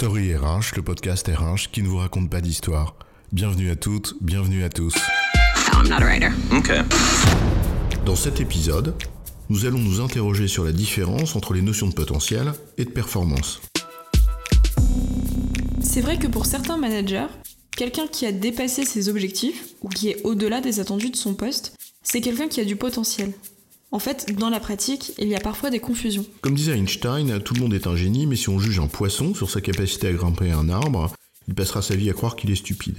Story RH, le podcast RH qui ne vous raconte pas d'histoire. Bienvenue à toutes, bienvenue à tous. I'm not a writer. Okay. Dans cet épisode, nous allons nous interroger sur la différence entre les notions de potentiel et de performance. C'est vrai que pour certains managers, quelqu'un qui a dépassé ses objectifs ou qui est au-delà des attendus de son poste, c'est quelqu'un qui a du potentiel. En fait, dans la pratique, il y a parfois des confusions. Comme disait Einstein, tout le monde est un génie, mais si on juge un poisson sur sa capacité à grimper un arbre, il passera sa vie à croire qu'il est stupide.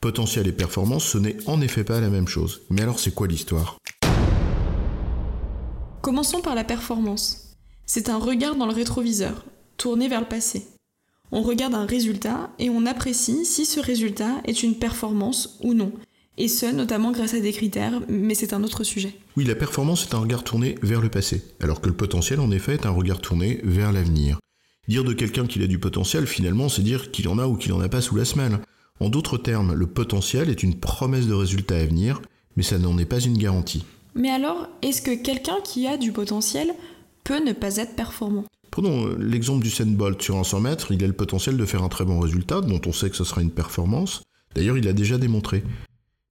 Potentiel et performance, ce n'est en effet pas la même chose. Mais alors c'est quoi l'histoire? Commençons par la performance. C'est un regard dans le rétroviseur, tourné vers le passé. On regarde un résultat et on apprécie si ce résultat est une performance ou non, et ce notamment grâce à des critères, mais c'est un autre sujet. Oui, la performance est un regard tourné vers le passé, alors que le potentiel en effet est un regard tourné vers l'avenir. Dire de quelqu'un qu'il a du potentiel, finalement, c'est dire qu'il en a ou qu'il en a pas sous la semelle. En d'autres termes, le potentiel est une promesse de résultat à venir, mais ça n'en est pas une garantie. Mais alors, est-ce que quelqu'un qui a du potentiel peut ne pas être performant? Prenons euh, l'exemple du Bolt sur un 100 mètres, il a le potentiel de faire un très bon résultat, dont on sait que ce sera une performance. D'ailleurs, il l'a déjà démontré.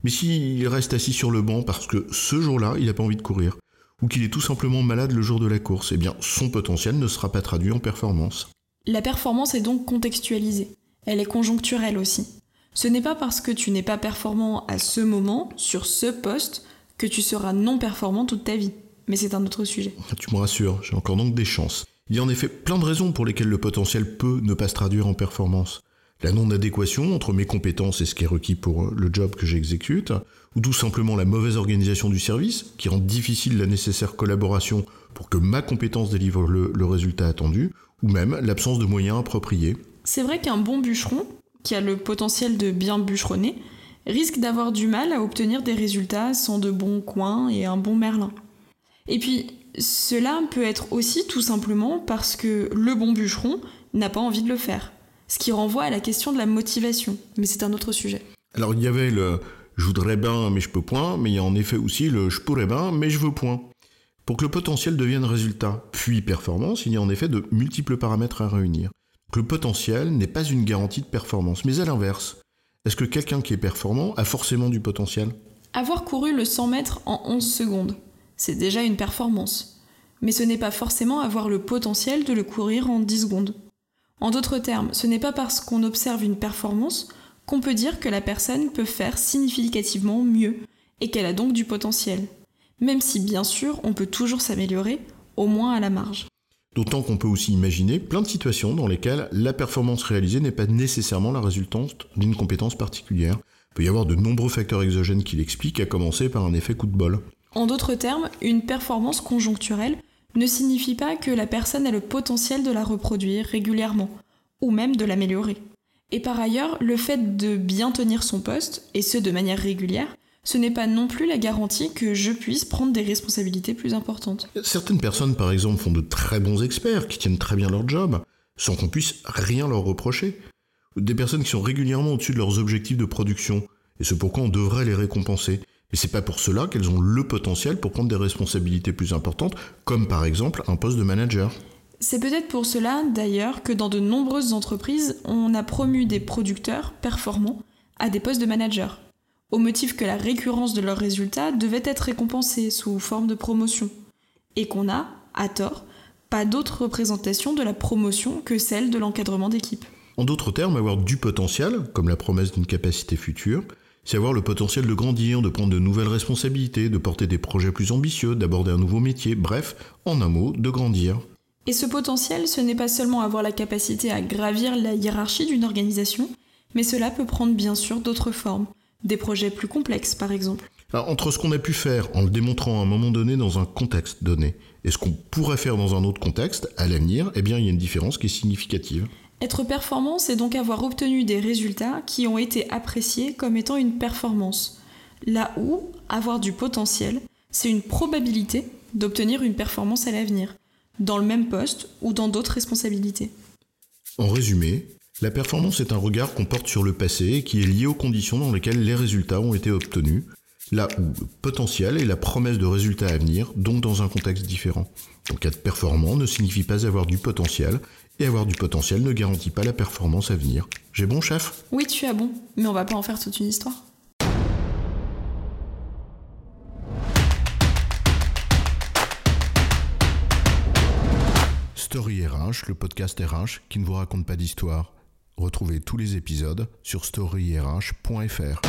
Mais s'il reste assis sur le banc parce que ce jour-là, il n'a pas envie de courir, ou qu'il est tout simplement malade le jour de la course, eh bien son potentiel ne sera pas traduit en performance. La performance est donc contextualisée. Elle est conjoncturelle aussi. Ce n'est pas parce que tu n'es pas performant à ce moment, sur ce poste, que tu seras non performant toute ta vie. Mais c'est un autre sujet. Tu me rassures, j'ai encore donc des chances. Il y a en effet plein de raisons pour lesquelles le potentiel peut ne pas se traduire en performance la non-adéquation entre mes compétences et ce qui est requis pour le job que j'exécute, ou tout simplement la mauvaise organisation du service, qui rend difficile la nécessaire collaboration pour que ma compétence délivre le, résultat attendu, ou même l'absence de moyens appropriés. C'est vrai qu'un bon bûcheron, qui a le potentiel de bien bûcheronner, risque d'avoir du mal à obtenir des résultats sans de bons coins et un bon merlin. Et puis, cela peut être aussi tout simplement parce que le bon bûcheron n'a pas envie de le faire ce qui renvoie à la question de la motivation. Mais c'est un autre sujet. Alors il y avait le je voudrais bien mais je peux point, mais il y a en effet aussi le je pourrais bien mais je veux point. Pour que le potentiel devienne résultat, puis performance, il y a en effet de multiples paramètres à réunir. le potentiel n'est pas une garantie de performance, mais à l'inverse. Est-ce que quelqu'un qui est performant a forcément du potentiel? Avoir couru le 100 mètres en 11 secondes, c'est déjà une performance. Mais ce n'est pas forcément avoir le potentiel de le courir en 10 secondes. En d'autres termes, ce n'est pas parce qu'on observe une performance qu'on peut dire que la personne peut faire significativement mieux et qu'elle a donc du potentiel. Même si bien sûr on peut toujours s'améliorer, au moins à la marge. D'autant qu'on peut aussi imaginer plein de situations dans lesquelles la performance réalisée n'est pas nécessairement la résultante d'une compétence particulière. Il peut y avoir de nombreux facteurs exogènes qui l'expliquent, à commencer par un effet coup de bol. En d'autres termes, une performance conjoncturelle ne signifie pas que la personne a le potentiel de la reproduire régulièrement, ou même de l'améliorer. Et par ailleurs, le fait de bien tenir son poste, et ce de manière régulière, ce n'est pas non plus la garantie que je puisse prendre des responsabilités plus importantes. Certaines personnes, par exemple, font de très bons experts, qui tiennent très bien leur job, sans qu'on puisse rien leur reprocher. Des personnes qui sont régulièrement au-dessus de leurs objectifs de production, et ce pourquoi on devrait les récompenser. Et c'est pas pour cela qu'elles ont le potentiel pour prendre des responsabilités plus importantes, comme par exemple un poste de manager. C'est peut-être pour cela, d'ailleurs, que dans de nombreuses entreprises, on a promu des producteurs performants à des postes de manager, au motif que la récurrence de leurs résultats devait être récompensée sous forme de promotion, et qu'on a, à tort, pas d'autre représentation de la promotion que celle de l'encadrement d'équipe. En d'autres termes, avoir du potentiel, comme la promesse d'une capacité future, c'est avoir le potentiel de grandir, de prendre de nouvelles responsabilités, de porter des projets plus ambitieux, d'aborder un nouveau métier, bref, en un mot, de grandir. Et ce potentiel, ce n'est pas seulement avoir la capacité à gravir la hiérarchie d'une organisation, mais cela peut prendre bien sûr d'autres formes, des projets plus complexes par exemple. entre ce qu'on a pu faire en le démontrant à un moment donné dans un contexte donné et ce qu'on pourrait faire dans un autre contexte à l'avenir, eh bien il y a une différence qui est significative. Être performant, c'est donc avoir obtenu des résultats qui ont été appréciés comme étant une performance. Là où avoir du potentiel, c'est une probabilité d'obtenir une performance à l'avenir, dans le même poste ou dans d'autres responsabilités. En résumé, la performance est un regard qu'on porte sur le passé et qui est lié aux conditions dans lesquelles les résultats ont été obtenus, Là où le potentiel est la promesse de résultats à venir, donc dans un contexte différent. Donc être performant ne signifie pas avoir du potentiel, et avoir du potentiel ne garantit pas la performance à venir. J'ai bon, chef? Oui, tu as bon, mais on va pas en faire toute une histoire. Story RH, le podcast RH qui ne vous raconte pas d'histoire. Retrouvez tous les épisodes sur storyrh.fr.